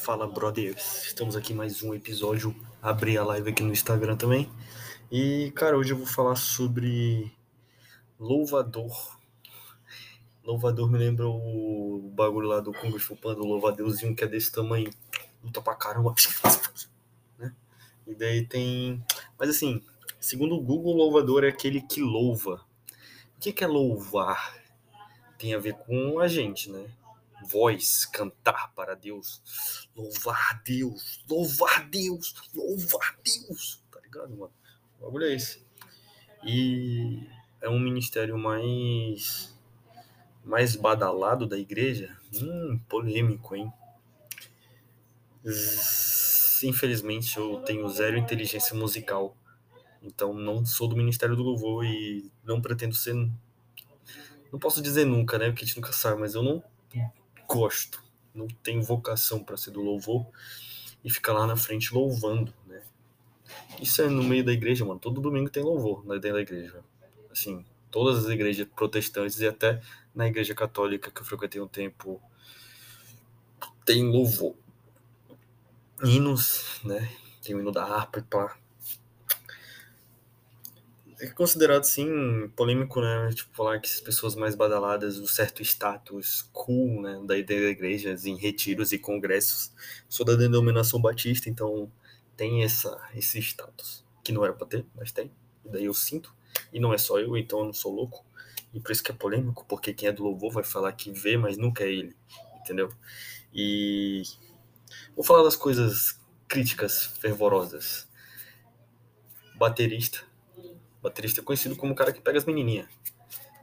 Fala, brothers. Estamos aqui mais um episódio. Abri a live aqui no Instagram também. E, cara, hoje eu vou falar sobre louvador. Louvador me lembra o bagulho lá do Kung Fu Panda, o louvadeuzinho que é desse tamanho. Luta pra caramba. Né? E daí tem. Mas assim, segundo o Google, louvador é aquele que louva. O que é louvar? Tem a ver com a gente, né? Voz, cantar para Deus, louvar Deus, louvar Deus, louvar Deus, tá ligado, mano? O bagulho é esse. E é um ministério mais mais badalado da igreja? Hum, polêmico, hein? Infelizmente eu tenho zero inteligência musical. Então não sou do Ministério do Louvor e não pretendo ser. Não posso dizer nunca, né? Porque a gente nunca sabe, mas eu não gosto, não tenho vocação para ser do louvor e ficar lá na frente louvando, né? Isso é no meio da igreja, mano. Todo domingo tem louvor dentro da igreja. Assim, todas as igrejas protestantes e até na igreja católica que eu frequentei um tempo tem louvor. Hinos, né? Tem o hino da harpa e pá é considerado, sim, polêmico, né? Tipo, falar que as pessoas mais badaladas, o certo status cool, né? Da ideia da igreja, em retiros e congressos. Sou da denominação batista, então tem essa, esse status. Que não era pra ter, mas tem. E daí eu sinto. E não é só eu, então eu não sou louco. E por isso que é polêmico, porque quem é do louvor vai falar que vê, mas nunca é ele. Entendeu? E. Vou falar das coisas críticas fervorosas. Baterista baterista é conhecido como o cara que pega as menininhas.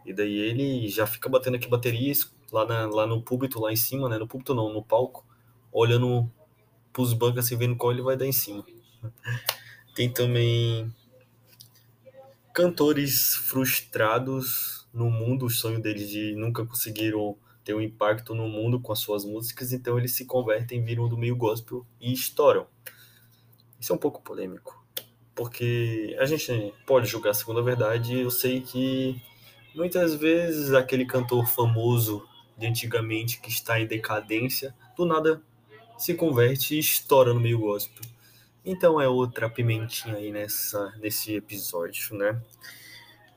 E daí ele já fica batendo aqui baterias lá, na, lá no púlpito, lá em cima, né? No púlpito não, no palco, olhando pros bancos assim, vendo qual ele vai dar em cima. Tem também cantores frustrados no mundo, o sonho deles de nunca conseguiram ter um impacto no mundo com as suas músicas, então eles se convertem, viram do meio gospel e estouram. Isso é um pouco polêmico porque a gente pode julgar a verdade. Eu sei que muitas vezes aquele cantor famoso de antigamente que está em decadência, do nada se converte e estoura no meio gospel. Então é outra pimentinha aí nessa, nesse episódio, né?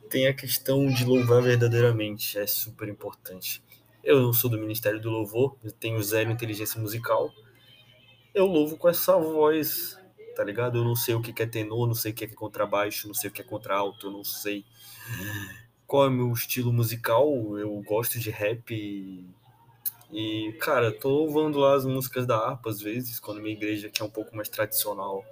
Tem a questão de louvar verdadeiramente, é super importante. Eu não sou do Ministério do Louvor, eu tenho zero inteligência musical. Eu louvo com essa voz tá ligado? Eu não sei o que é tenor, não sei o que é contrabaixo, não sei o que é contralto, não sei qual é o meu estilo musical. Eu gosto de rap e, e cara, tô louvando lá as músicas da harpa às vezes, quando minha igreja que é um pouco mais tradicional,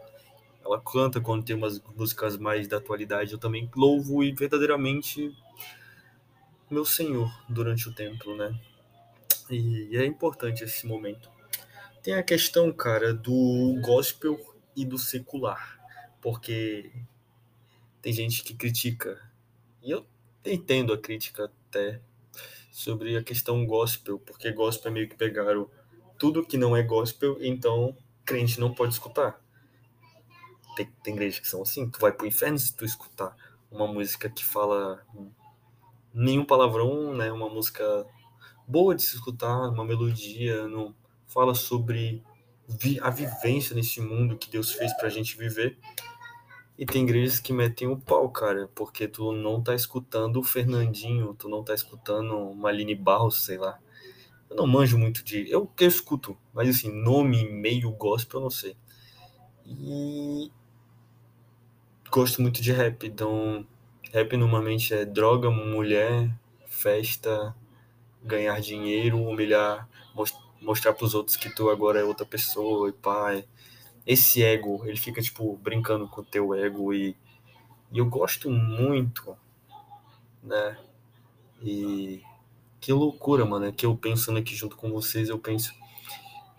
ela canta quando tem umas músicas mais da atualidade, eu também louvo e verdadeiramente meu Senhor durante o templo, né? E é importante esse momento. Tem a questão, cara, do gospel e do secular, porque tem gente que critica, e eu entendo a crítica até, sobre a questão gospel, porque gospel é meio que pegaram tudo que não é gospel, então crente não pode escutar. Tem, tem igrejas que são assim, tu vai pro inferno se tu escutar uma música que fala nenhum palavrão, né, uma música boa de se escutar, uma melodia, não fala sobre a vivência nesse mundo que Deus fez pra gente viver. E tem igrejas que metem o pau, cara, porque tu não tá escutando o Fernandinho, tu não tá escutando Maline Barros, sei lá. Eu não manjo muito de. Eu que escuto, mas assim, nome meio gospel eu não sei. E. Gosto muito de rap, então. Rap normalmente é droga, mulher, festa, ganhar dinheiro, humilhar, mostrar mostrar para os outros que tu agora é outra pessoa e pai. Esse ego, ele fica tipo brincando com o teu ego e, e eu gosto muito, né? E que loucura, mano, é que eu pensando aqui junto com vocês, eu penso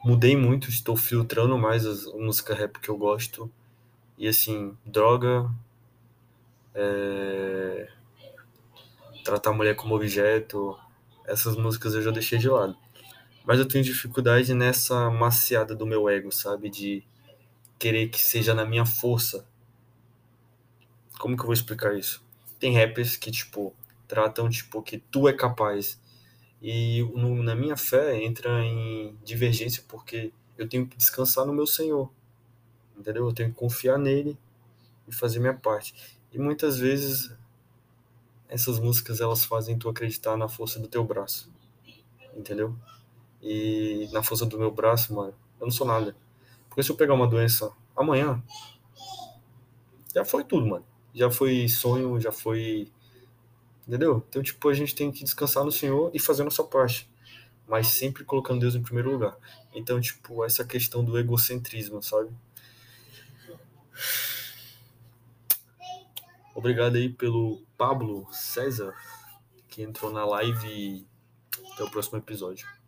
mudei muito, estou filtrando mais as música rap que eu gosto. E assim, droga, é... tratar a mulher como objeto, essas músicas eu já deixei de lado. Mas eu tenho dificuldade nessa maciada do meu ego, sabe? De querer que seja na minha força. Como que eu vou explicar isso? Tem rappers que, tipo, tratam, tipo, que tu é capaz. E no, na minha fé entra em divergência porque eu tenho que descansar no meu Senhor. Entendeu? Eu tenho que confiar nele e fazer minha parte. E muitas vezes essas músicas elas fazem tu acreditar na força do teu braço. Entendeu? E na força do meu braço, mano, eu não sou nada. Porque se eu pegar uma doença amanhã, já foi tudo, mano. Já foi sonho, já foi. Entendeu? Então, tipo, a gente tem que descansar no Senhor e fazer a nossa parte. Mas sempre colocando Deus em primeiro lugar. Então, tipo, essa questão do egocentrismo, sabe? Obrigado aí pelo Pablo César, que entrou na live. Até o próximo episódio.